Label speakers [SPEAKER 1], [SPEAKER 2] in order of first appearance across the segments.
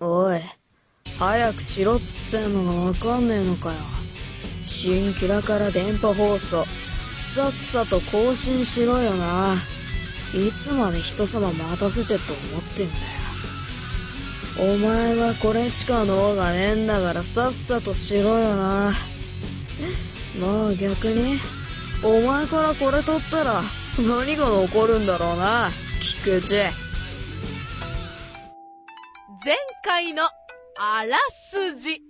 [SPEAKER 1] おい、早くしろっつってんのがわかんねえのかよ。新キラから電波放送、さっさと更新しろよな。いつまで人様待たせてと思ってんだよ。お前はこれしか脳がねえんだからさっさとしろよな。まあ逆に、お前からこれ取ったら何が残るんだろうな、菊池。
[SPEAKER 2] 前回のあらすじ。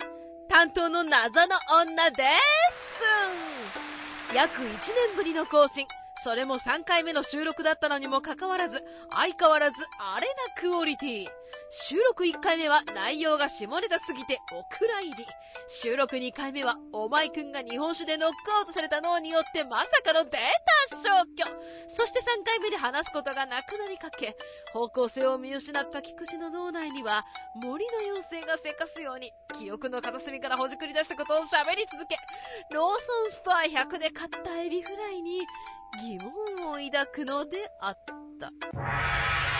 [SPEAKER 2] 担当の謎の女です。約1年ぶりの更新。それも3回目の収録だったのにもかかわらず相変わらずアレなクオリティ。収録1回目は内容が下ネタすぎてお蔵入り。収録2回目はお前くんが日本酒でノックアウトされた脳によってまさかのデータ消去。そして3回目で話すことがなくなりかけ、方向性を見失った菊池の脳内には森の妖精がせかすように記憶の片隅からほじくり出したことを喋り続け、ローソンストア100で買ったエビフライに疑問を抱くのであった。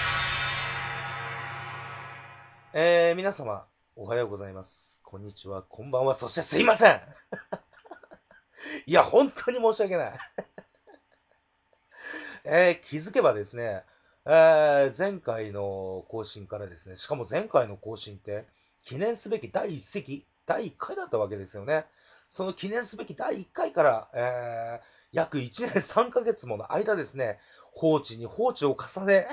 [SPEAKER 3] えー、皆様、おはようございます。こんにちは、こんばんは、そしてすいません いや、本当に申し訳ない えー、気づけばですね、えー、前回の更新からですね、しかも前回の更新って、記念すべき第1席、第1回だったわけですよね。その記念すべき第1回から、えー、約1年3ヶ月もの間ですね、放置に放置を重ね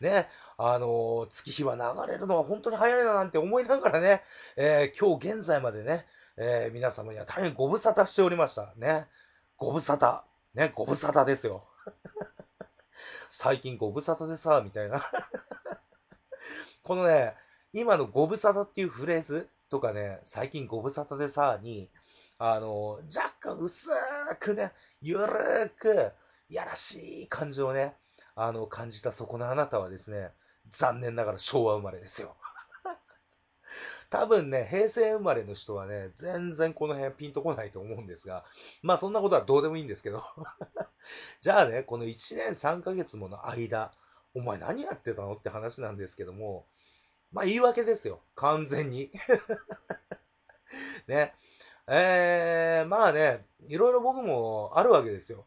[SPEAKER 3] ね、あの月日は流れるのは本当に早いななんて思いながらね、えー、今日現在までね、えー、皆様には大変ご無沙汰しておりました。ね。ご無沙汰。ね、ご無沙汰ですよ。最近ご無沙汰でさ、みたいな このね、今のご無沙汰っていうフレーズとかね、最近ご無沙汰でさ、に、あの、若干薄くね、ゆるーく、やらしい感じをね、あの、感じたそこのあなたはですね、残念ながら昭和生まれですよ。多分ね、平成生まれの人はね、全然この辺ピンとこないと思うんですが、まあそんなことはどうでもいいんですけど。じゃあね、この1年3ヶ月もの間、お前何やってたのって話なんですけども、まあ言い訳ですよ。完全に。ね。えー、まあね、いろいろ僕もあるわけですよ。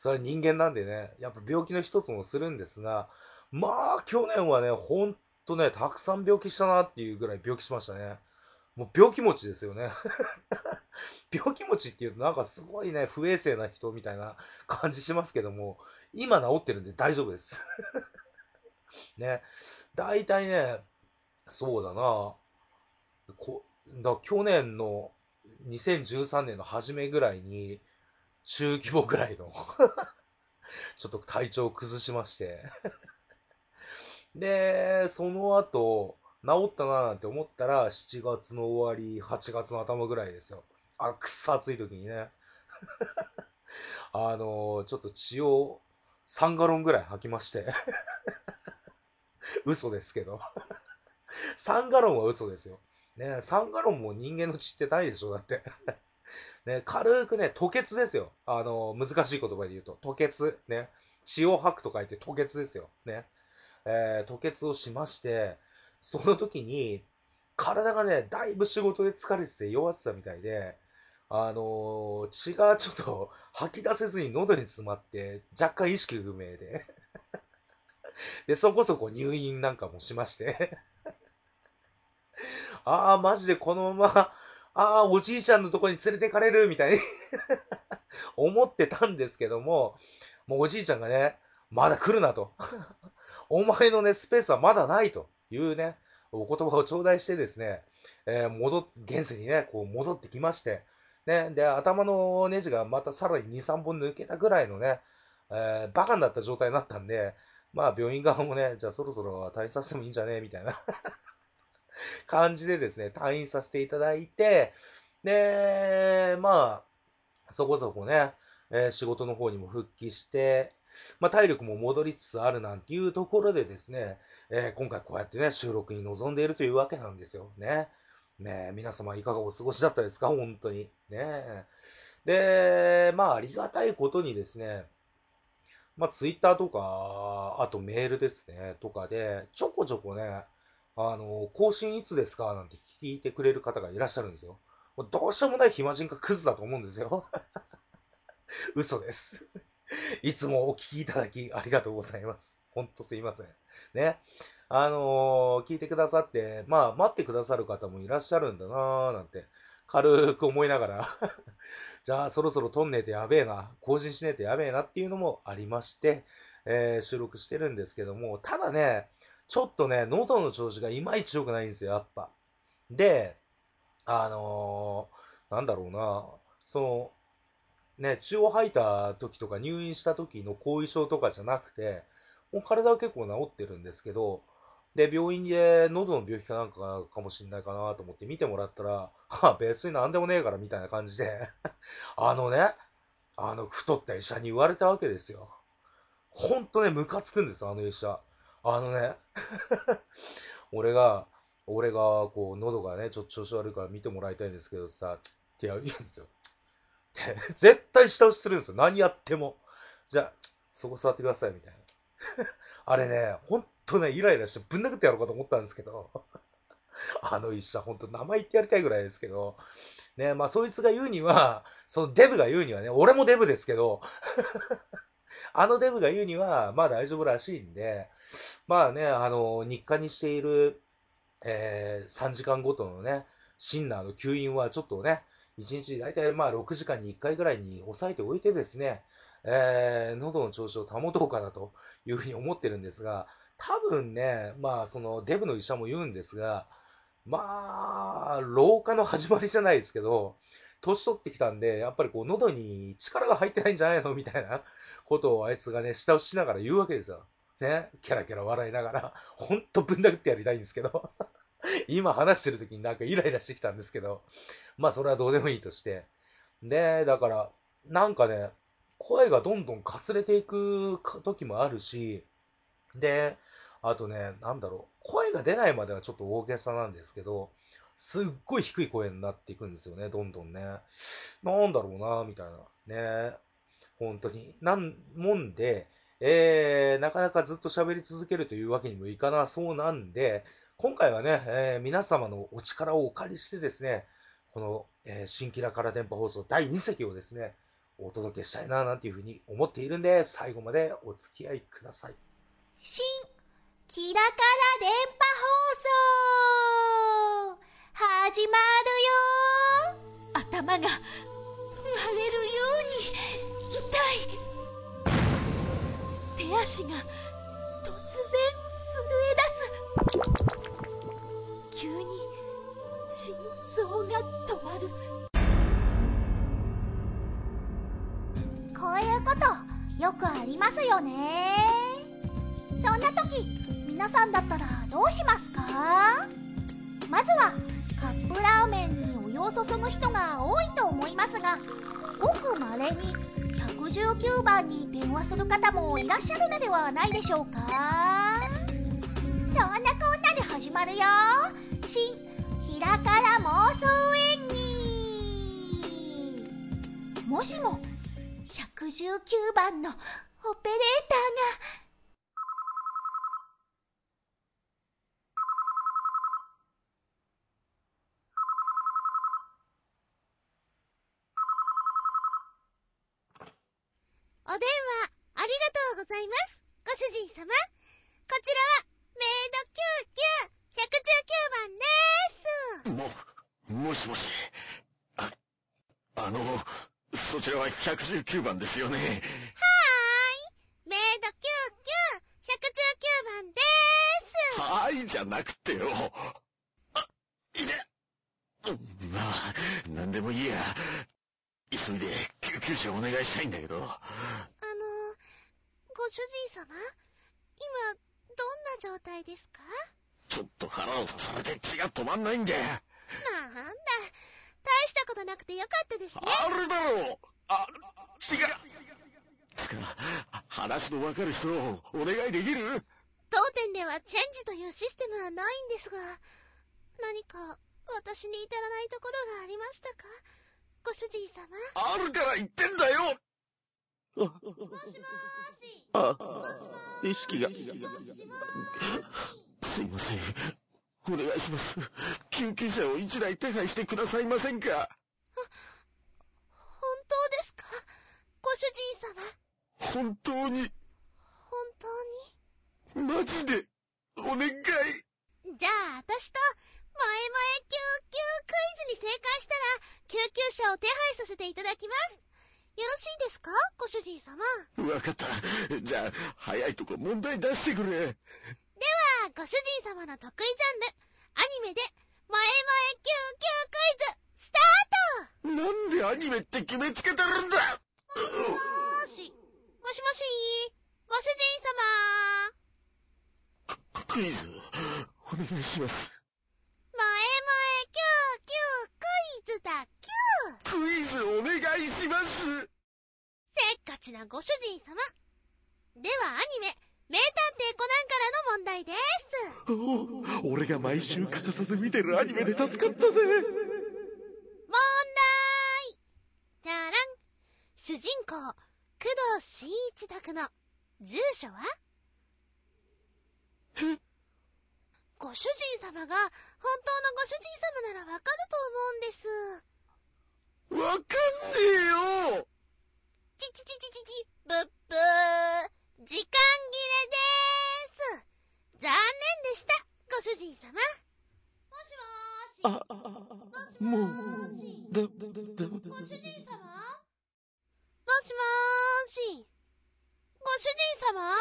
[SPEAKER 3] それ人間なんでね、やっぱ病気の一つもするんですが、まあ、去年はね、ほんとね、たくさん病気したなっていうぐらい病気しましたね。もう病気持ちですよね。病気持ちっていうとなんかすごいね、不衛生な人みたいな感じしますけども、今治ってるんで大丈夫です。ね。大体ね、そうだな、こだ去年の2013年の初めぐらいに、中規模ぐらいの ちょっと体調を崩しましてで、その後、治ったななんて思ったら、7月の終わり、8月の頭ぐらいですよ。あ、くっそ暑い時にね。あのちょっと血を3ガロンぐらい吐きまして 嘘ですけど3ガロンは嘘ですよ。ね、3ガロンも人間の血ってないでしょ、だってね、軽くね、吐血ですよ。あの難しい言葉で言うと。吐血。ね。血を吐くと書いて吐血ですよ。ね。えー、吐血をしまして、その時に、体がね、だいぶ仕事で疲れてて弱ってたみたいで、あのー、血がちょっと吐き出せずに喉に詰まって、若干意識不明で。で、そこそこ入院なんかもしまして ああ、マジでこのまま、ああ、おじいちゃんのとこに連れてかれる、みたいに 思ってたんですけども、もうおじいちゃんがね、まだ来るなと。お前のね、スペースはまだないというね、お言葉を頂戴してですね、えー、戻っ、現世にね、こう戻ってきまして、ね、で、頭のネジがまたさらに2、3本抜けたぐらいのね、えー、バカになった状態になったんで、まあ病院側もね、じゃあそろそろ退院させてもいいんじゃねみたいな感じでですね、退院させていただいて、で、まあ、そこそこね、えー、仕事の方にも復帰して、まあ、体力も戻りつつあるなんていうところでですね、えー、今回こうやってね、収録に臨んでいるというわけなんですよ。ね。ね皆様いかがお過ごしだったですか？本当に。ねで、まあ、ありがたいことにですね、まあ、ツイッターとか、あとメールですね、とかで、ちょこちょこね、あの、更新いつですか？なんて聞いてくれる方がいらっしゃるんですよ。もうどうしようもない暇人かクズだと思うんですよ。嘘です。いつもお聞きいただきありがとうございます。ほんとすいません。ね。あのー、聞いてくださって、まあ、待ってくださる方もいらっしゃるんだなーなんて、軽く思いながら じゃあそろそろ撮んねえとやべえな、更新しねえとやべえなっていうのもありまして、えー、収録してるんですけども、ただね、ちょっとね、喉の調子がいまいち良くないんですよ、やっぱ。で、あのー、なんだろうな、その、ね、血を吐いた時とか入院した時の後遺症とかじゃなくて、もう体は結構治ってるんですけど、で、病院で喉の病気かなんかかもしんないかなと思って見てもらったら、は別に何でもねえからみたいな感じで あのね、あの太った医者に言われたわけですよ。ほんとね、ムカつくんですあの医者。あのね 俺が、俺が、こう、喉がね、ちょっと調子悪いから見てもらいたいんですけどさ、って言うんですよ。絶対下打ちするんですよ。何やっても。じゃあ、そこ座ってください、みたいな。あれね、ほんとね、イライラしてぶん殴ってやろうかと思ったんですけど、あの医者、ほんと名前言ってやりたいぐらいですけど、ね、まあそいつが言うには、そのデブが言うにはね、俺もデブですけど、あのデブが言うには、まあ大丈夫らしいんで、まあね、あの、日課にしている、えー、3時間ごとのね、シンナーの吸引はちょっとね、1日大体まあ6時間に1回ぐらいに抑えておいてですね、えー、喉の調子を保とうかなというふうに思ってるんですが、多分ね、まあそのデブの医者も言うんですが、まあ、老化の始まりじゃないですけど、年取ってきたんで、やっぱりこう喉に力が入ってないんじゃないのみたいなことをあいつがね、下打ちしながら言うわけですよ。ね、キャラキャラ笑いながら、ほんとぶん殴ってやりたいんですけど、今話してる時になんかイライラしてきたんですけど、まあそれはどうでもいいとして。で、だから、なんかね、声がどんどんかすれていく時もあるし、で、あとね、なんだろう、声が出ないまではちょっと大げさなんですけど、すっごい低い声になっていくんですよね、どんどんね。なんだろうな、みたいな。ね。本当に。なんもんで、えー、なかなかずっと喋り続けるというわけにもいかなそうなんで、今回はね、えー、皆様のお力をお借りしてですね、この、えー、新キラから電波放送第2席をですね、お届けしたいな、なんていうふうに思っているんで、最後までお付き合いください。
[SPEAKER 4] 新キラから電波放送始まるよ
[SPEAKER 2] 頭が割れるよ
[SPEAKER 4] うに痛い
[SPEAKER 2] 手足が突然震え出す。急に心臓が止まる。
[SPEAKER 4] こういうことよくありますよね。そんな時皆さんだったらどうしますか？まずはカップラーメンにお湯を注ぐ人が多いと思いますがごくまれに119番に電話する方もいらっしゃるのではないでしょうか。そんなこんなで始まるよ。新ひらから妄想演技。もしも119番のオペレーターが
[SPEAKER 5] お電話、ありがとうございます。ご主人様。こちらは、メイド99、119番で
[SPEAKER 6] ーす。も、もしもし。あ、あの、そちらは119番ですよね。はーい。
[SPEAKER 5] メイド99、119番でーす。
[SPEAKER 6] はーいじゃなくてよ。あ、いね。まあ、なんでもいいや。急いで救急車お願いしたいんだけど。あの、
[SPEAKER 5] ご主人様？今、どんな状態ですか？
[SPEAKER 6] ちょっと腹を刺されて血が止まんないんだ。
[SPEAKER 5] なんだ、大したことなくてよかったですね。
[SPEAKER 6] あるだろうあ、血が。つか、話のわかる人をお願いできる？
[SPEAKER 5] 当店ではチェンジというシステムはないんですが、何か私に至らないところがありましたか？ご主人様
[SPEAKER 6] あるから言ってんだよあ、あ、意識が。すいません。お願いします。救急車を一台手配してくださいませんか？本
[SPEAKER 5] 当ですか？ご主
[SPEAKER 6] 人様。本当に。本
[SPEAKER 5] 当に？
[SPEAKER 6] マジで、お願い。
[SPEAKER 5] じゃあ、私と、前々救急クイズに正解したら、救急車を手配させていただきます。よろしいですか？ご主人様。
[SPEAKER 6] わかった。じゃあ、早いとこ問題出してくれ。では、
[SPEAKER 5] ご主人様の得意ジャンル、アニメで、前々救急クイズ、スター
[SPEAKER 6] トなんでアニメって決めつけてるんだ？
[SPEAKER 5] もしもし。もしもし、ご主
[SPEAKER 6] 人様。クイズ、お願いします。
[SPEAKER 5] 前々救急クイズだ、キ
[SPEAKER 6] ュークイズお願いします
[SPEAKER 5] せっかちなご主人様。ではアニメ、名探偵コナンからの問題です。
[SPEAKER 6] お俺が毎週欠かさず見てるアニメで助かったぜ。問題
[SPEAKER 5] じゃらん。主人公、工藤新一宅の住所は？
[SPEAKER 6] え？
[SPEAKER 5] ご主人様が本当のご主人様ならわかると
[SPEAKER 6] 思うんです。わかんねえよ
[SPEAKER 5] ちちちちちち、ぶっぶー。時間切れでーす。残念でした、ご主人様。もしもーし。
[SPEAKER 6] あ、もう、だ、だ、だ、
[SPEAKER 5] ご主人様もしもーし。ご主人様？あ、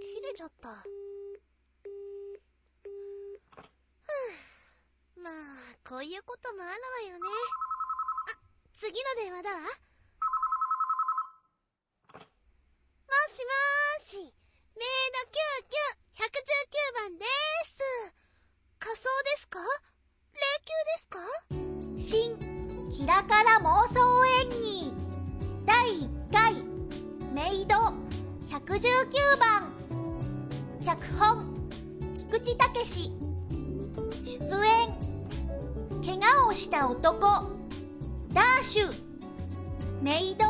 [SPEAKER 5] 切れちゃった。ふぅ。まあ、こういうこともあるわよね。あ、次の電話だわ。しもーし。メイド99、119番でーす。仮装ですか？霊
[SPEAKER 4] 柩ですか？新、キラカラ妄想演技。第1、メイド119番。脚本、菊池武史。出演、怪我をした男、ダーシュ。メイド、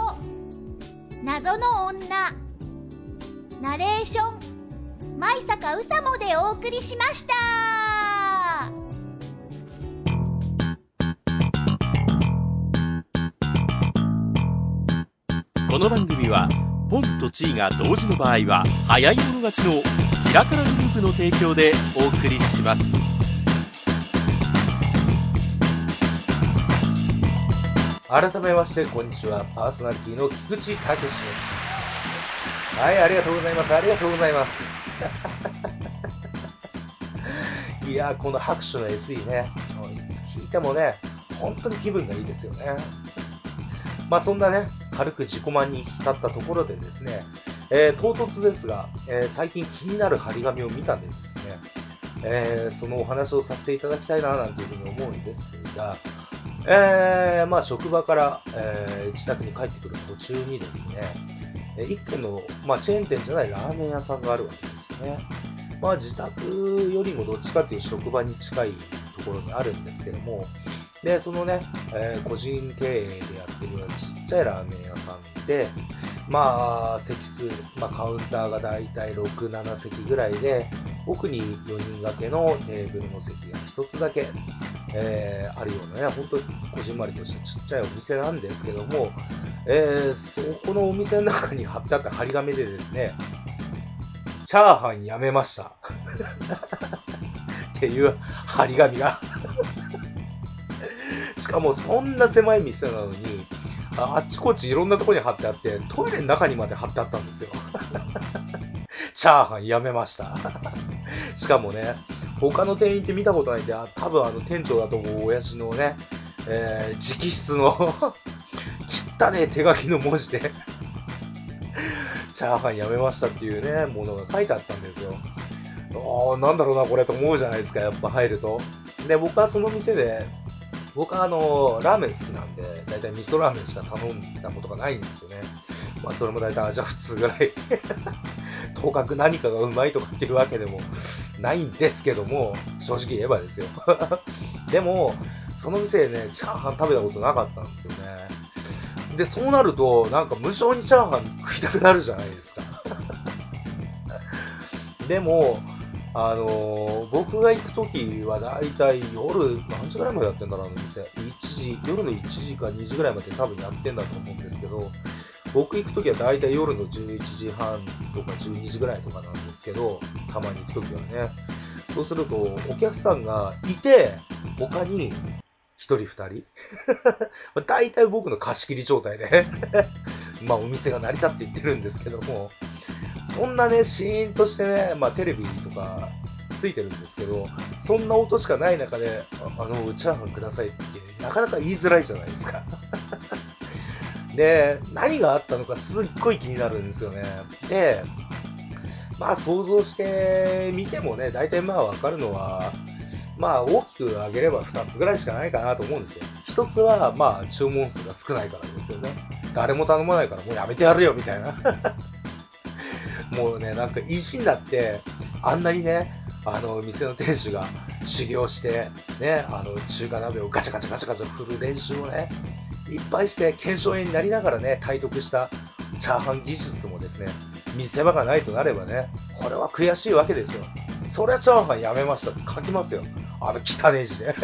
[SPEAKER 4] 謎の女。ナレーション舞坂うさもでお送りしました
[SPEAKER 7] この番組はポンとチーが同時の場合は早い者勝ちのキラカラグループの提供でお送りします
[SPEAKER 3] 改めましてこんにちはパーソナリティの菊池武ですはい、ありがとうございます。ありがとうございます。いやこの拍手の SE ね、いつ聞いてもね、本当に気分がいいですよね。まあそんなね、軽く自己満に浸ったところでですね、えー、唐突ですが、えー、最近気になる張り紙を見たんでですね、えー、そのお話をさせていただきたいななんていうふうに思うんですが、え、まあ職場から、え、自宅に帰ってくる途中にですね、一軒の、まあ、チェーン店じゃないラーメン屋さんがあるわけですよね。まあ、自宅よりもどっちかっていう職場に近いところにあるんですけども、で、そのね、えー、個人経営でやってるようなちっちゃいラーメン屋さんで、まあ、席数、まあ、カウンターがだいたい6、7席ぐらいで、奥に4人掛けのテーブルの席が1つだけ、えー、あるようなね、本当にこじんまりとしたちっちゃいお店なんですけども、えー、そこのお店の中に貼ってあった張り紙でですね、チャーハンやめました。っていう張り紙がしかもそんな狭い店なのに、あっちこっちいろんなとこに貼ってあって、トイレの中にまで貼ってあったんですよ。チャーハンやめました。しかもね、他の店員って見たことないんで、多分あの店長だと思う親父のね、えー、直筆の 汚ね手書きの文字でチャーハンやめましたっていうね、ものが書いてあったんですよ。ああ、なんだろうな、これと思うじゃないですか、やっぱ入ると。で、僕はその店で、僕はあの、ラーメン好きなんで、だいたい味噌ラーメンしか頼んだことがないんですよね。まあ、それもだいたい味は普通ぐらいとかく何かがうまいとかっていうわけでもないんですけども、正直言えばですよ でも、その店でね、チャーハン食べたことなかったんですよね。で、そうなると、なんか無性にチャーハン食いたくなるじゃないですか。でも、あのー僕が行くときはだいたい夜、何時ぐらいまでやってんだろう、あの店。1時、夜の1時か2時ぐらいまで多分やってんだと思うんですけど、僕行くときはだいたい夜の11時半とか12時ぐらいとかなんですけど、たまに行くときはね。そうすると、お客さんがいて、他に1人2人 まあ大体僕の貸し切り状態で まあお店が成り立っていってるんですけども、そんなね、シーンとしてね、まあテレビとかついてるんですけど、そんな音しかない中で、あの、チャーハンくださいって、なかなか言いづらいじゃないですか。で、何があったのかすっごい気になるんですよね。で、まあ想像してみてもね、大体まあわかるのは、まあ大きく上げれば2つぐらいしかないかなと思うんですよ。1つはまあ注文数が少ないからですよね。誰も頼まないからもうやめてやるよみたいな。もうね、なんか意地になって、あんなにね、あの、店の店主が修行して、ね、あの、中華鍋をガチャガチャガチャガチャ振る練習をね、いっぱいして、検証炎になりながらね、体得したチャーハン技術もですね、見せ場がないとなればね、これは悔しいわけですよ。そりゃチャーハンやめましたって書きますよ。あの汚ね字で。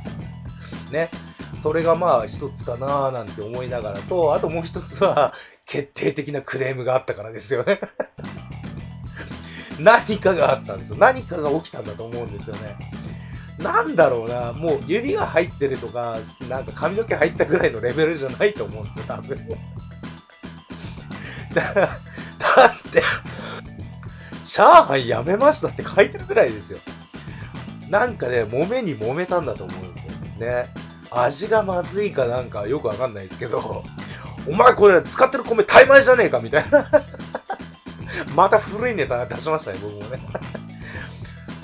[SPEAKER 3] ね。それがまあ一つかなーなんて思いながらと、あともう一つは、決定的なクレームがあったからですよね。何かがあったんですよ。何かが起きたんだと思うんですよね。なんだろうな、もう指が入ってるとか、なんか髪の毛入ったぐらいのレベルじゃないと思うんですよ、多分。だだって、チャーハンやめましたって書いてるぐらいですよ。なんかね、揉めに揉めたんだと思うんですよ。ね。味がまずいかなんかよくわかんないですけど、お前これ使ってる米タイ米じゃねえかみたいな。また古いネタ出しましたね、僕もね。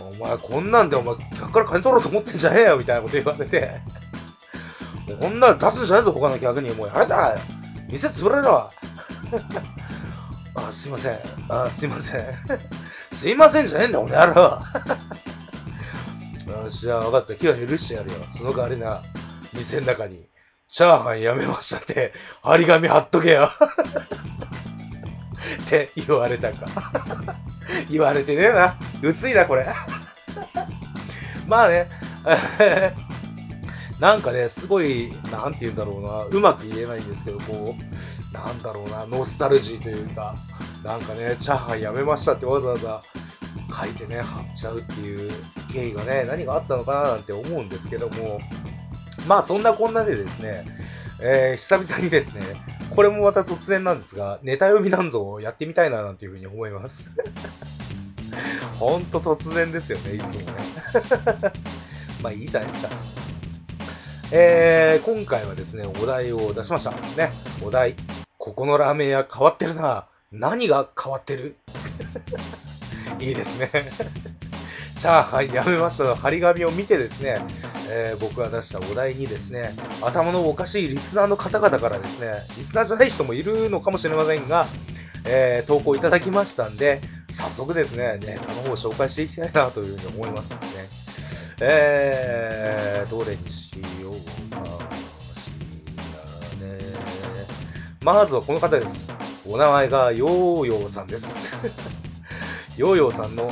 [SPEAKER 3] お前こんなんでお前客から金取ろうと思ってんじゃねえよみたいなこと言われて。こんなん出すんじゃないぞ、他の客に。もうやめた店潰れるわ。あ、すいません。あ、すいません。すいませんじゃねえんだ、お前やろ。よし、じゃあ分かった。今日は許してやるよ。その代わりな、店の中に、チャーハンやめましたって、張り紙貼っとけよ。って言われたか。言われてねえな。薄いな、これ。まあね、なんかね、すごい、なんて言うんだろうな、うまく言えないんですけど、こう、なんだろうな、ノスタルジーというか、なんかね、チャーハンやめましたってわざわざ書いてね、貼っちゃうっていう経緯がね、何があったのかななんて思うんですけども、まあそんなこんなでですね、えー久々にですね、これもまた突然なんですが、ネタ読みなんぞをやってみたいななんていうふうに思います。ほんと突然ですよね、いつもね。まあいいじゃないですか。えー、今回はですね、お題を出しました。ね、お題。ここのラーメン屋変わってるな。何が変わってる？いいですね。チャーハンやめましたの張り紙を見てですね、えー僕が出したお題にですね、頭のおかしいリスナーの方々からですね、リスナーじゃない人もいるのかもしれませんが、えー投稿いただきましたんで、早速ですね、ネタの方を紹介していきたいなというふうに思いますね。えー、どれにしようかしらね。まずはこの方です。お名前がヨーヨーさんです。ヨーヨーさんの、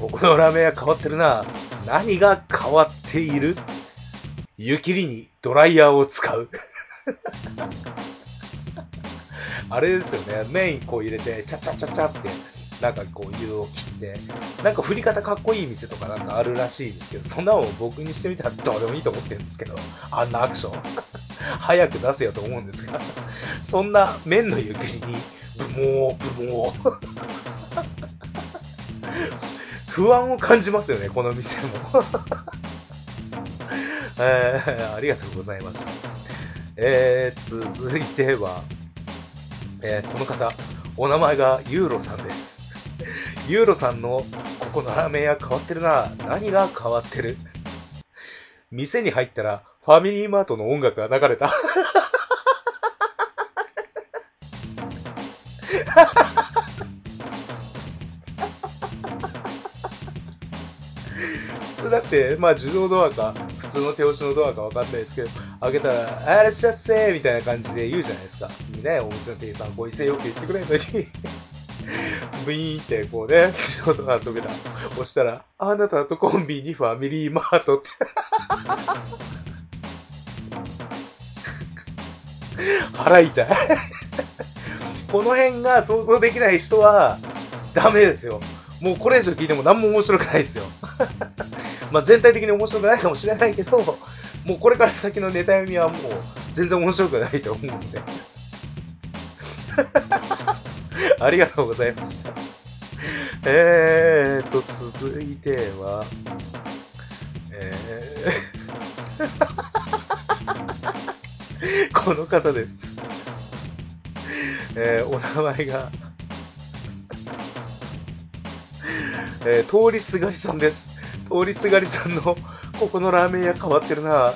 [SPEAKER 3] ここのラーメン屋変わってるな。何が変わっている？湯切りにドライヤーを使う。あれですよね。麺こう入れて、チャチャチャチャって、なんかこう湯を切って、なんか振り方かっこいい店とかなんかあるらしいですけど、そんなの僕にしてみたらどうでもいいと思ってるんですけど、あんなアクション。早く出せよと思うんですが、そんな麺の湯切りに、ブモー、ブモー。不安を感じますよね、この店も。えー、ありがとうございました。えー、続いては、えーこの方、お名前がユーロさんです。ユーロさんの、ここのラーメン屋変わってるな。何が変わってる？店に入ったら、ファミリーマートの音楽が流れた。それだって、まあ自動ドアか、通の手押しのドアかわかんないですけど、開けたら、あらっしゃっせーみたいな感じで言うじゃないですか。ね、お店の店員さん、ご威勢よく言ってくれるのに、ブイーンってこうね、ドアの扉押したら、あなたとコンビニファミリーマートって。腹痛い。この辺が想像できない人は、ダメですよ。もうこれ以上聞いても何も面白くないですよ。まあ全体的に面白くないかもしれないけど、もうこれから先のネタ読みはもう全然面白くないと思うんで。ありがとうございました。えーと、続いては、えー、この方です。えー、お名前が、えー、通りすがりさんです。通りすがりさんの、ここのラーメン屋変わってるな。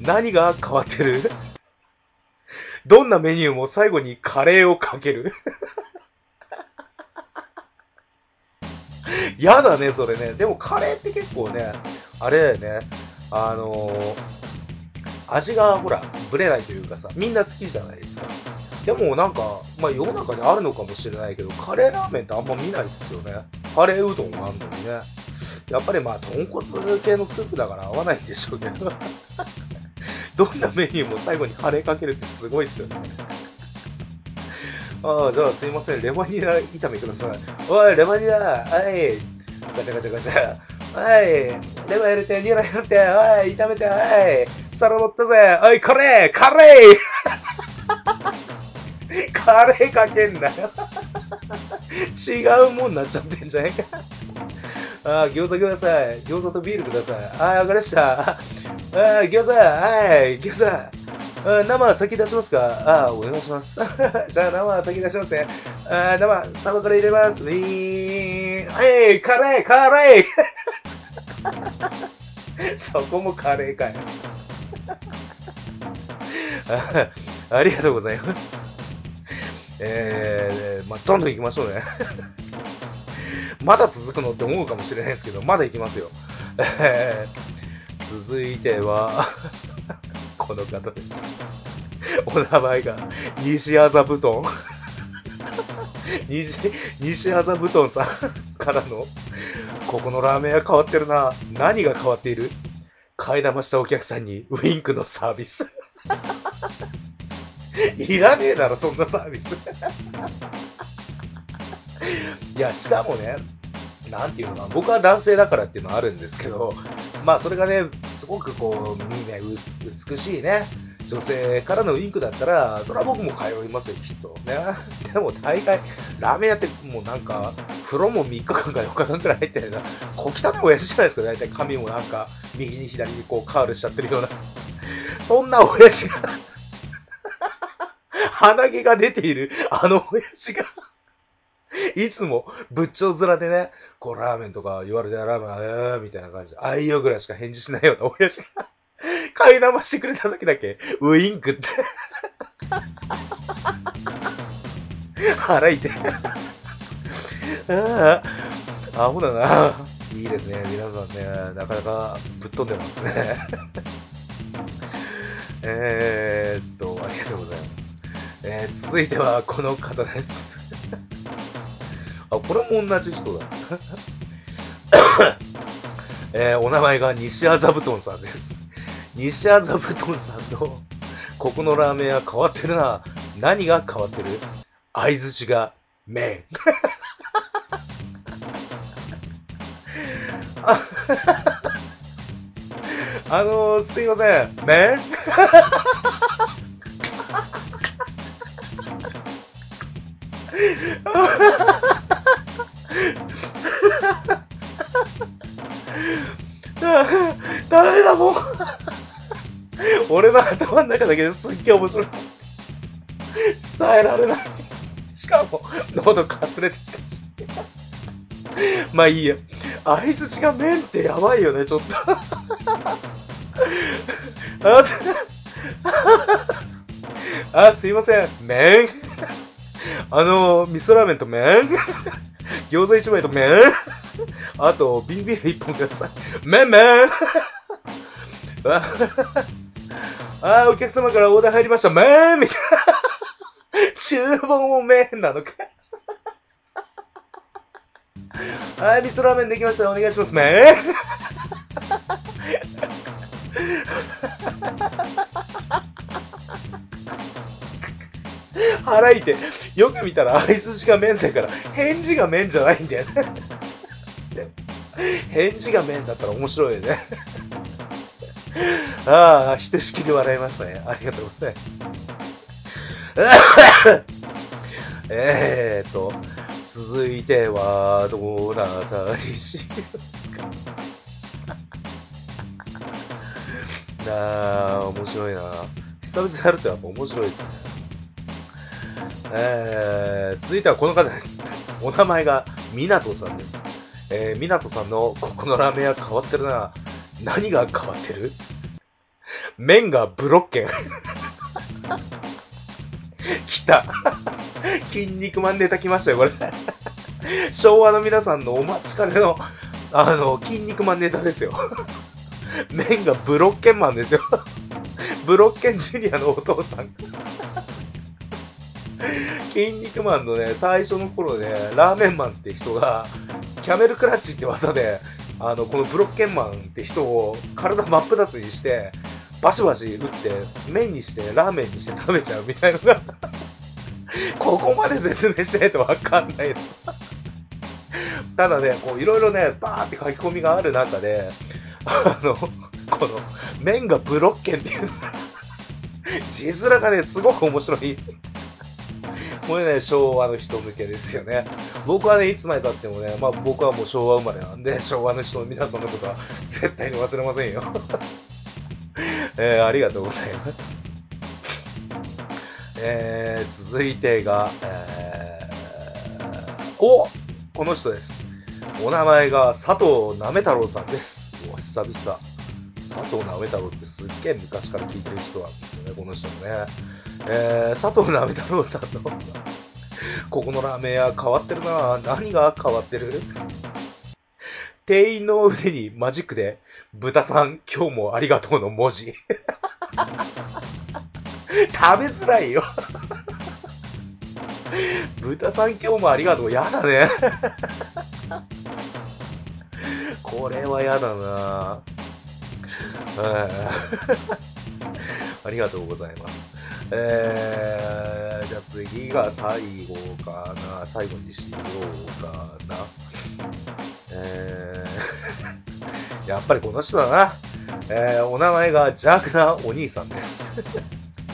[SPEAKER 3] 何が変わってる？どんなメニューも最後にカレーをかける？やだね、それね。でもカレーって結構ね、あれだよね。あのー、味がほら、ぶれないというかさ、みんな好きじゃないですか。でもなんか、まあ世の中にあるのかもしれないけど、カレーラーメンってあんま見ないっすよね。カレーうどんがあるのにね。やっぱりまあ、豚骨系のスープだから合わないんでしょうけど。どんなメニューも最後にカレーかけるってすごいっすよね。ああ、じゃあすいません、レバニラ炒めください。おい、レバニラ、はい。ガチャガチャガチャ。はい。レバ入れて、ニラ入れて、はい。炒めて、はい。皿乗ったぜ。おい、カレーカレーカレーかけんなよ。違うもんなっちゃってんじゃねえか。あ、餃子ください。餃子とビールください。あー、わかりました。あ、餃子、はい、餃子。あ生先出しますか？あ、お願いします。じゃあ生先出しますね。あ、生、サバから入れます。ウィーン。はい、カレー、カレー そこもカレーかよ。あありがとうございます。えー、まあ、どんどん行きましょうね。まだ続くのって思うかもしれないですけど、まだ行きますよ。えー、続いては、この方です。お名前が、西麻布団。西、西麻布団さんからの、ここのラーメン屋変わってるな。何が変わっている？替え玉したお客さんにウィンクのサービス。いらねえだろ、そんなサービス。いや、しかもね、なんていうのかな、僕は男性だからっていうのはあるんですけど、まあそれがね、すごくこう、ね、美しいね、女性からのウィンクだったら、それは僕も通いますよ、きっと。ね。でも大概、ラーメン屋ってもうなんか、風呂も3日間か4日間くらい入ってるような、小汚い親父じゃないですか、大体髪もなんか、右に左にこうカールしちゃってるような。そんな親父が鼻毛が出ている、あの親父が いつも仏頂面でね、こうラーメンとか言われてラーメン、えーみたいな感じで、あいよぐらいしか返事しないような親父が、買い玉してくれた時だけ、ウインクって。腹痛い。ああ、アホだな。いいですね。皆さんね、なかなかぶっ飛んでますね。えーっと、ありがとうございます。えー、続いてはこの方です。あ、これも同じ人だ。えー、お名前が西麻布団さんです。西麻布団さんの、ここのラーメン屋変わってるな。何が変わってる？相づちが麺。あのー、すいません。麺ダの頭の中だけですっげえ面白い。伝えられない。しかも喉かすれてきたし。まあいいや。相づちが麺ってやばいよねちょっと。あすあすいません。麺。あの味噌ラーメンと麺。餃子一枚と麺。あと、ビールビール一本ください。麺麺。ああ、お客様からオーダー入りました。めーんみたいな。注文もめーんなのか。はい、味噌ラーメンできました。お願いします。めーん。腹いて、よく見たら相づちが麺だから、返事が麺じゃないんだよね。返事が麺だったら面白いよね。ああ、ひとしきり笑いましたね。ありがとうございます。えーと、続いては、どなたにしようか？なあ、面白いな。久々にやるとやっぱ面白いですね。えー、続いてはこの方です。お名前が、みなとさんです。えー、みなとさんのここのラーメン屋変わってるな。何が変わってる？麺がブロッケン。来た。筋肉マンネタ来ましたよ、これ。昭和の皆さんのお待ちかねの、あの、筋肉マンネタですよ。麺がブロッケンマンですよ。ブロッケンジュニアのお父さん。筋肉マンのね、最初の頃ね、ラーメンマンって人が、キャメルクラッチって技で、あの、このブロッケンマンって人を体真っ二つにして、バシバシ打って、麺にして、ラーメンにして食べちゃうみたいのが、ここまで説明してないとわかんないの。ただね、こう、いろいろね、バーって書き込みがある中で、あの、この、麺がブロッケンっていう、字面がね、すごく面白い。これね、昭和の人向けですよね。僕はね、いつまで経ってもね、まあ僕はもう昭和生まれなんで、昭和の人の皆さんのことは絶対に忘れませんよ。えー、ありがとうございます。えー、続いてが、えー、おこの人です。お名前が佐藤なめ太郎さんです。お久々。佐藤なめ太郎ってすっげえ昔から聞いてる人なんですよね、この人もね。えー、佐藤なめ太郎さんの、ここのラーメン屋変わってるな何が変わってる？店員の腕にマジックで、豚さん、今日もありがとうの文字。食べづらいよ。豚さん今日もありがとう。やだね。これはやだなありがとうございます。えー、じゃあ次が最後かな。最後にしようかな。えー、やっぱりこの人だな。えー、お名前が邪悪なお兄さんです。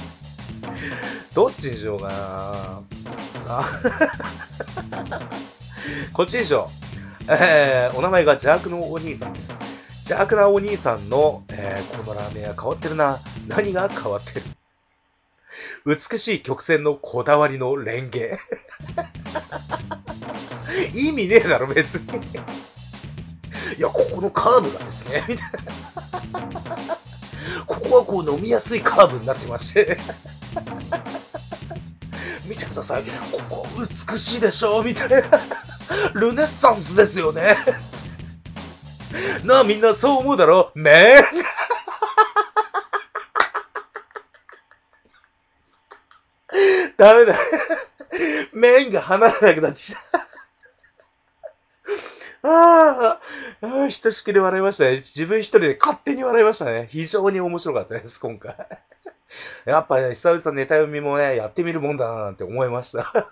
[SPEAKER 3] どっちにしようかな。こっちにしよう。えー、お名前が邪悪のお兄さんです。邪悪なお兄さんの、えー、このラーメン屋変わってるな。何が変わってる？美しい曲線のこだわりのレンゲ。意味ねえだろ、別に。いや、ここのカーブがですね、みたいな。ここはこう飲みやすいカーブになってまして。見てください。ここ美しいでしょ？みたいな。ルネッサンスですよね。なあ、みんなそう思うだろ？ねえ。ダメだ。麺が離れなくなってきた。ああ、ひとしきり笑いましたね。自分一人で勝手に笑いましたね。非常に面白かったです、今回。やっぱね、久々ネタ読みもね、やってみるもんだななんて思いました。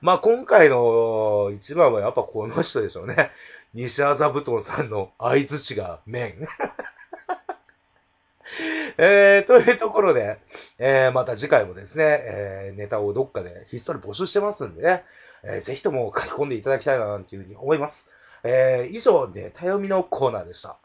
[SPEAKER 3] まあ今回の一番はやっぱこの人でしょうね。西麻布団さんの相づちが麺。えー、というところで、えー、また次回もですね、えー、ネタをどっかでひっそり募集してますんでね、えー、ぜひとも書き込んでいただきたいななんていうふうに思います。えー、以上、ネタ読みのコーナーでした。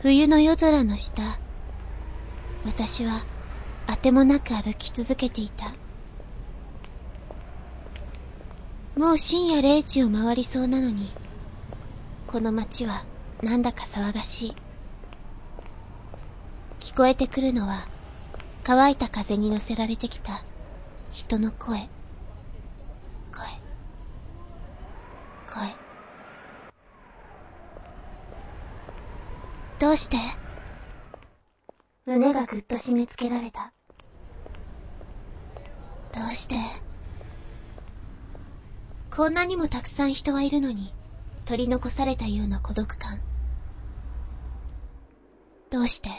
[SPEAKER 5] 冬の夜空の下、私はあてもなく歩き続けていた。
[SPEAKER 8] もう深夜0時を回りそうなのに、この街はなんだか騒がしい。聞こえてくるのは、乾いた風に乗せられてきた人の声。声。声。どうして？胸がぐっと締め付けられた。どうして？こんなにもたくさん人はいるのに、取り残されたような孤独感。どうして？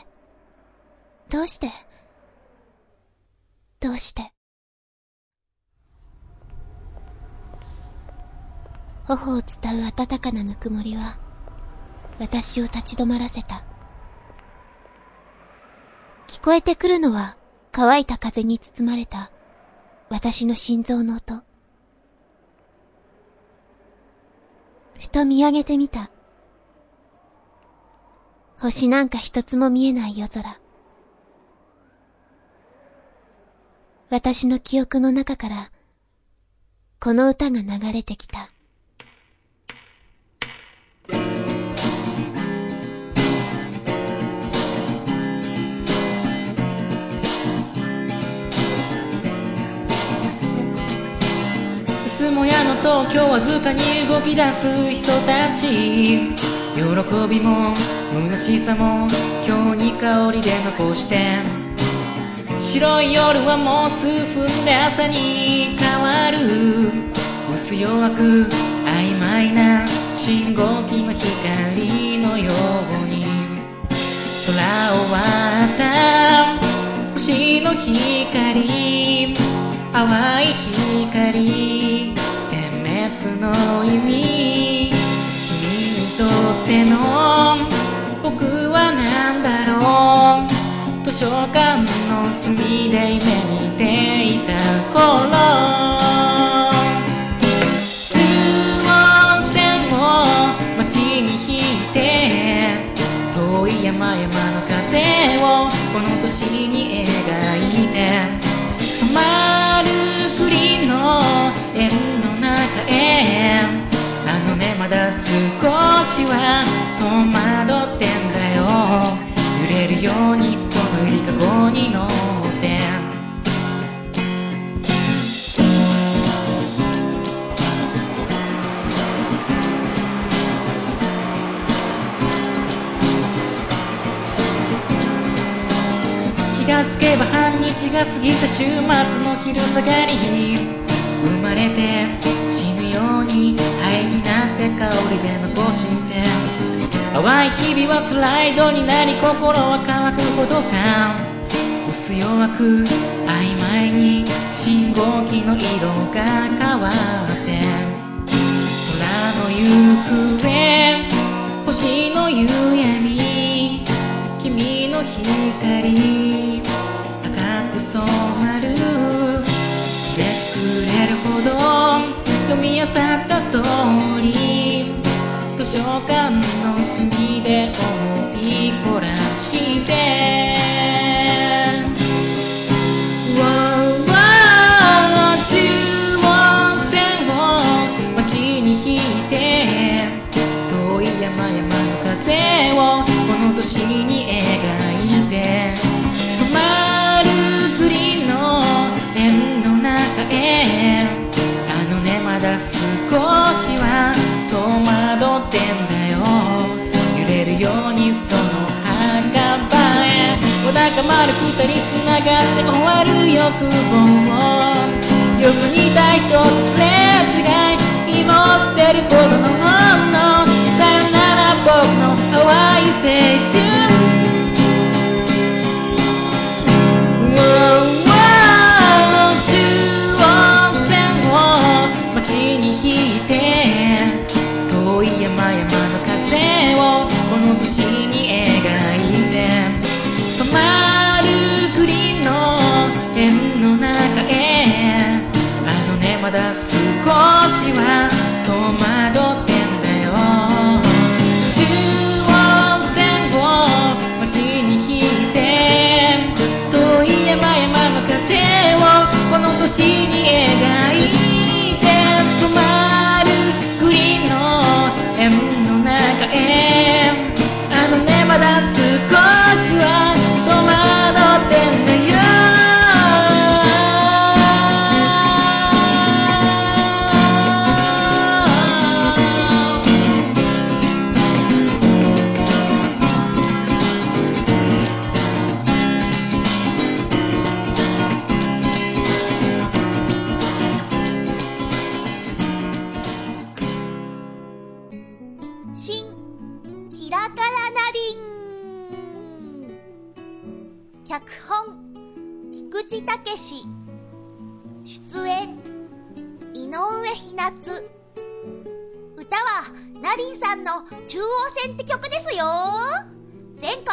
[SPEAKER 8] どうして？どうして？頬を伝う温かなぬくもりは、私を立ち止まらせた。聞こえてくるのは、乾いた風に包まれた、私の心臓の音。ふと見上げてみた。星なんか一つも見えない夜空。私の記憶の中から、この歌が流れてきた。
[SPEAKER 9] つもやの東京わずかに動き出す人たち。喜びも虚しさも今日に香りで残して白い夜はもう数分で朝に変わる薄弱く曖昧な信号機の光のように。空を割書館の隅で夢見ていた頃。中央線を街に引いて遠い山々の風をこの年に描いて。染まる栗の円の中へ。あのねまだ少しは戸惑ってんだよ。揺れるようにそのゆりかごに乗って。気がつけば半日が過ぎた週末の昼下がり生まれて死ぬように灰になって香りで残して。淡い日々はスライドになり心は乾くほどさ。弱く曖昧に信号機の色が変わって空の行方星の夕闇君の光赤く染まるで作れるほど読み漁ったストーリー図書館の隅で思い凝らして「まる二人つながって終わる欲望」「よく似た一つすれ違い。今を捨てるほどのものさよなら僕の淡い青春」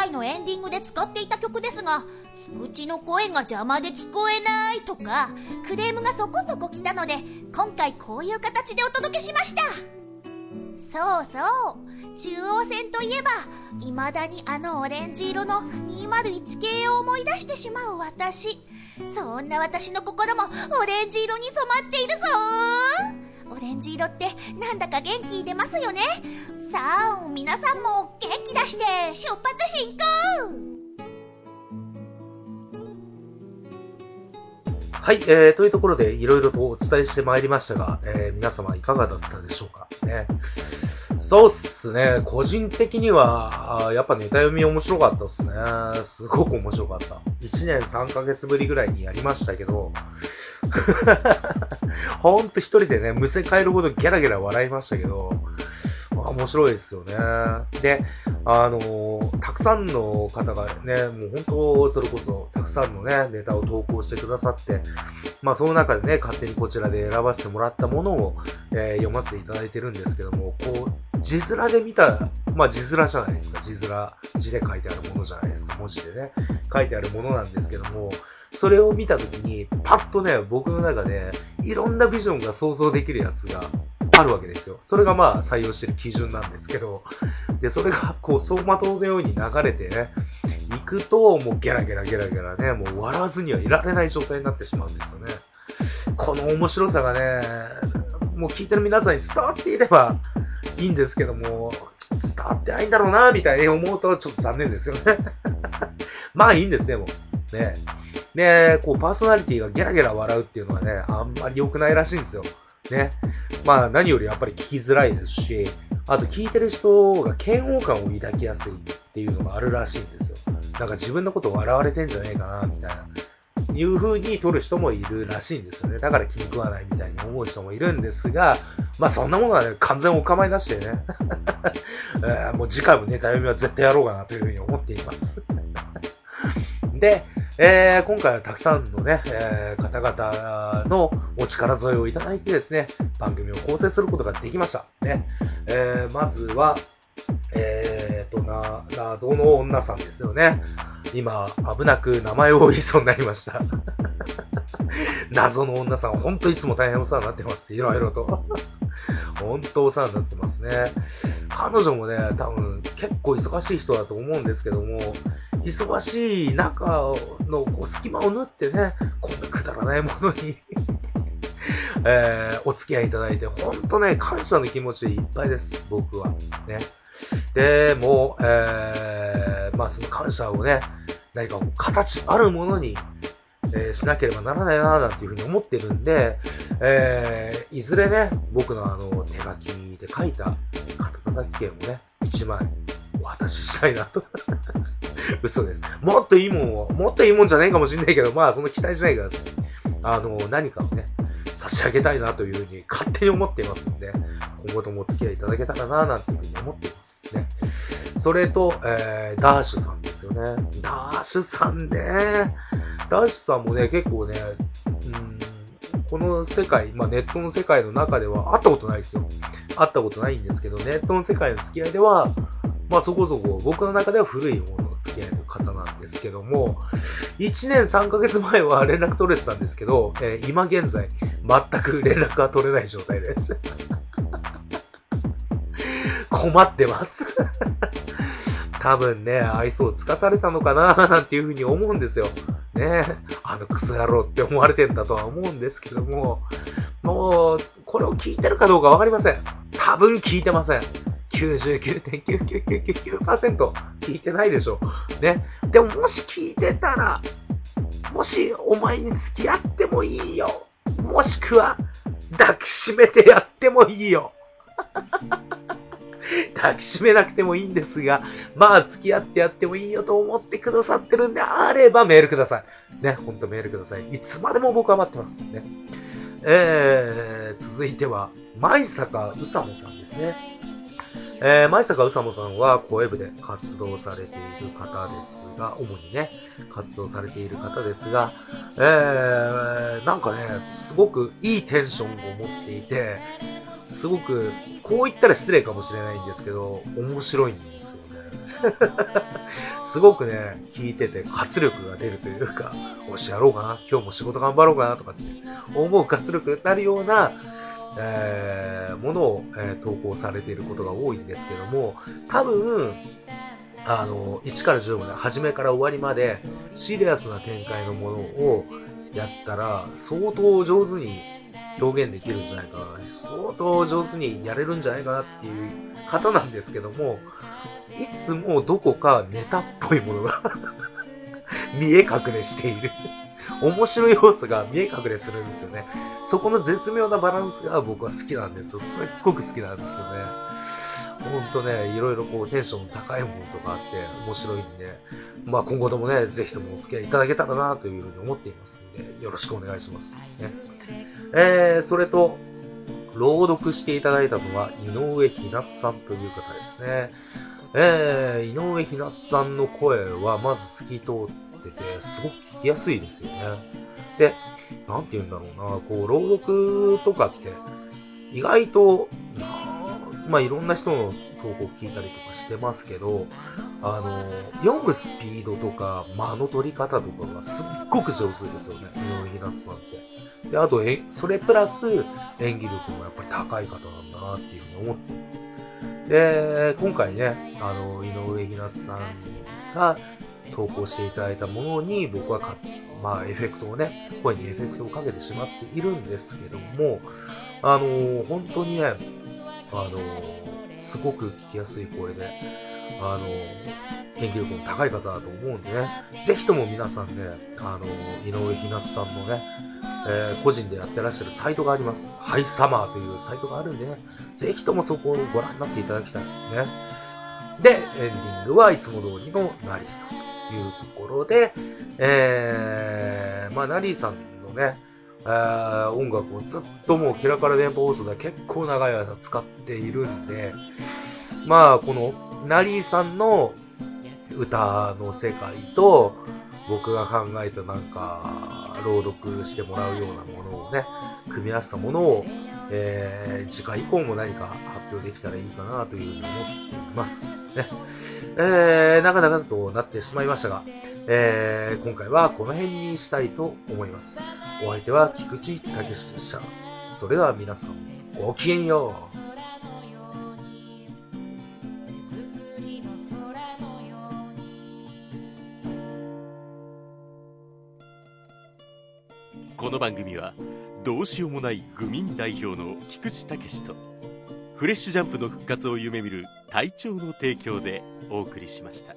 [SPEAKER 4] 回のエンディングで使っていた曲ですが菊池の声が邪魔で聞こえないとかクレームがそこそこ来たので今回こういう形でお届けしました。そうそう。中央線といえば未だにあのオレンジ色の201系を思い出してしまう私。そんな私の心もオレンジ色に染まっているぞ。オレンジ色ってなんだか元気出ますよね。さあ皆さんも元気出して出発進行
[SPEAKER 3] はい、えー、というところでいろいろとお伝えしてまいりましたが、えー、皆様いかがだったでしょうか？ね。そうっすね。個人的には、やっぱネタ読み面白かったっすね。すごく面白かった。1年3ヶ月ぶりぐらいにやりましたけど、ほんと一人でね、むせ返るほどギャラギャラ笑いましたけど、面白いですよね。で、あのー、たくさんの方がね、もう本当、それこそ、たくさんのね、ネタを投稿してくださって、まあ、その中でね、勝手にこちらで選ばせてもらったものを、えー、読ませていただいてるんですけども、こう、字面で見た、まあ、字面じゃないですか。字面、字で書いてあるものじゃないですか。文字でね、書いてあるものなんですけども、それを見たときに、パッとね、僕の中で、いろんなビジョンが想像できるやつがあるわけですよ。それがまあ採用してる基準なんですけど、で、それがこう走馬灯のように流れてね、行くともうゲラゲラゲラゲラね、もう笑わずにはいられない状態になってしまうんですよね。この面白さがね、もう聞いてる皆さんに伝わっていればいいんですけども、伝わってないんだろうな、みたいに思うとちょっと残念ですよね。まあいいんですね、も。ね。ねこうパーソナリティがゲラゲラ笑うっていうのはね、あんまり良くないらしいんですよ。ね。まあ何よりやっぱり聞きづらいですし、あと聞いてる人が嫌悪感を抱きやすいっていうのがあるらしいんですよ。なんか自分のこと笑われてんじゃねえかな、みたいな。いう風に取る人もいるらしいんですよね。だから気に食わないみたいに思う人もいるんですが、まあそんなものはね、完全お構いなしでね、え、もう次回もネタ読みは絶対やろうかなという風に思っています。で、えー、今回はたくさんのね、えー、方々のお力添えをいただいてですね、番組を構成することができました。ね、えー、まずは、えーと、な、謎の女さんですよね。今、危なく名前を言いそうになりました。謎の女さん、ほんといつも大変お世話になってます。いろいろと。ほんとお世話になってますね。彼女もね、多分結構忙しい人だと思うんですけども、忙しい中のこう隙間を縫ってね、こんなくだらないものに えー、お付き合いいただいて、ほんとね、感謝の気持ちでいっぱいです、僕は。ね。で、もう、えー、まあその感謝をね、何か形あるものに、えー、しなければならないな、なんていうふうに思ってるんで、えー、いずれね、僕のあの、手書きで書いた肩叩き券をね、1枚お渡ししたいなと 嘘です。もっといいもんを、もっといいもんじゃないかもしんないけど、まあ、その期待しないでください。あの、何かをね、差し上げたいなというふうに勝手に思っていますので、今後ともお付き合いいただけたらな、なんていうふうに思っていますね。それと、えー、ダーシュさんですよね。ダーシュさんね。ダーシュさんもね、結構ね、うん、この世界、まあネットの世界の中では会ったことないですよ。会ったことないんですけど、ネットの世界の付き合いでは、まあそこそこ僕の中では古いもの付き合いの方なんですけども、1年3ヶ月前は 連絡取れてたんですけど、えー、今現在全く連絡が取れない状態です。困ってます 多分ね、愛想をつかされたのかななんていうふうに思うんですよ。ねあのクソ野郎って思われてんだとは思うんですけども、もう、これを聞いてるかどうかわかりません。多分聞いてません。99.99999%聞いてないでしょ。ね。でももし聞いてたら、もしお前に付き合ってもいいよ。もしくは、抱きしめてやってもいいよ。抱きしめなくてもいいんですが、まあ付き合ってやってもいいよと思ってくださってるんであればメールください。ね、ほんとメールください。いつまでも僕は待ってますね。えー、続いては、舞坂うさもさんですね。えー、前坂うさもさんは声部で活動されている方ですが、主にね、活動されている方ですが、えー、なんかね、すごくいいテンションを持っていて、すごく、こう言ったら失礼かもしれないんですけど、面白いんですよね。すごくね、聞いてて活力が出るというか、おしやろうかな、今日も仕事頑張ろうかなとかって思う活力になるような、えー、ものを、えー、投稿されていることが多いんですけども、多分、あの、1から10まで、初めから終わりまで、シリアスな展開のものをやったら、相当上手に表現できるんじゃないかな。相当上手にやれるんじゃないかなっていう方なんですけども、いつもどこかネタっぽいものが 見え隠れしている面白い要素が見え隠れするんですよね。そこの絶妙なバランスが僕は好きなんですよ。すっごく好きなんですよね。ほんとね、いろいろこうテンション高いものとかあって面白いんで、まあ今後ともね、ぜひともお付き合いいただけたらなというふうに思っていますんで、よろしくお願いします。ね。えー、それと、朗読していただいたのは井上ひなつさんという方ですね。えー、井上ひなつさんの声はまず透き通ってて、すごく聞きやすいですよね。で、なんて言うんだろうな、こう、朗読とかって、意外と、まあ、いろんな人の投稿を聞いたりとかしてますけど、あの、読むスピードとか、間の取り方とかがすっごく上手ですよね、井上ひなつさんって。で、あと、え、それプラス演技力もやっぱり高い方なんだなっていうふうに思っています。で、今回ね、あの、井上ひなつさんが投稿していただいたものに僕はまあ、エフェクトをね、声にエフェクトをかけてしまっているんですけども、あの本当にね、あのすごく聞きやすい声で、あの演技力も高い方だと思うんでね、ぜひとも皆さんね、あの井上ひなつさんのね、えー、個人でやってらっしゃるサイトがあります。ハイサマーというサイトがあるんでね、ぜひともそこをご覧になっていただきたいね。で、エンディングはいつも通りのナリさんというところで、えー、まあ、ナリーさんのね、えー、音楽をずっともうキラカラ電波放送では結構長い間使っているんで、まあ、このナリーさんの歌の世界と、僕が考えたなんか、朗読してもらうようなものをね、組み合わせたものを、えー、次回以降も何か発表できたらいいかなというふうに思っています。ね。えー、長々となってしまいましたが、えー、今回はこの辺にしたいと思います。お相手は菊池武史でした。それでは皆さん、ごきげんよう。
[SPEAKER 7] この番組はどうしようもない愚民代表の菊池武史とフレッシュジャンプの復活を夢見る隊長の提供でお送りしました。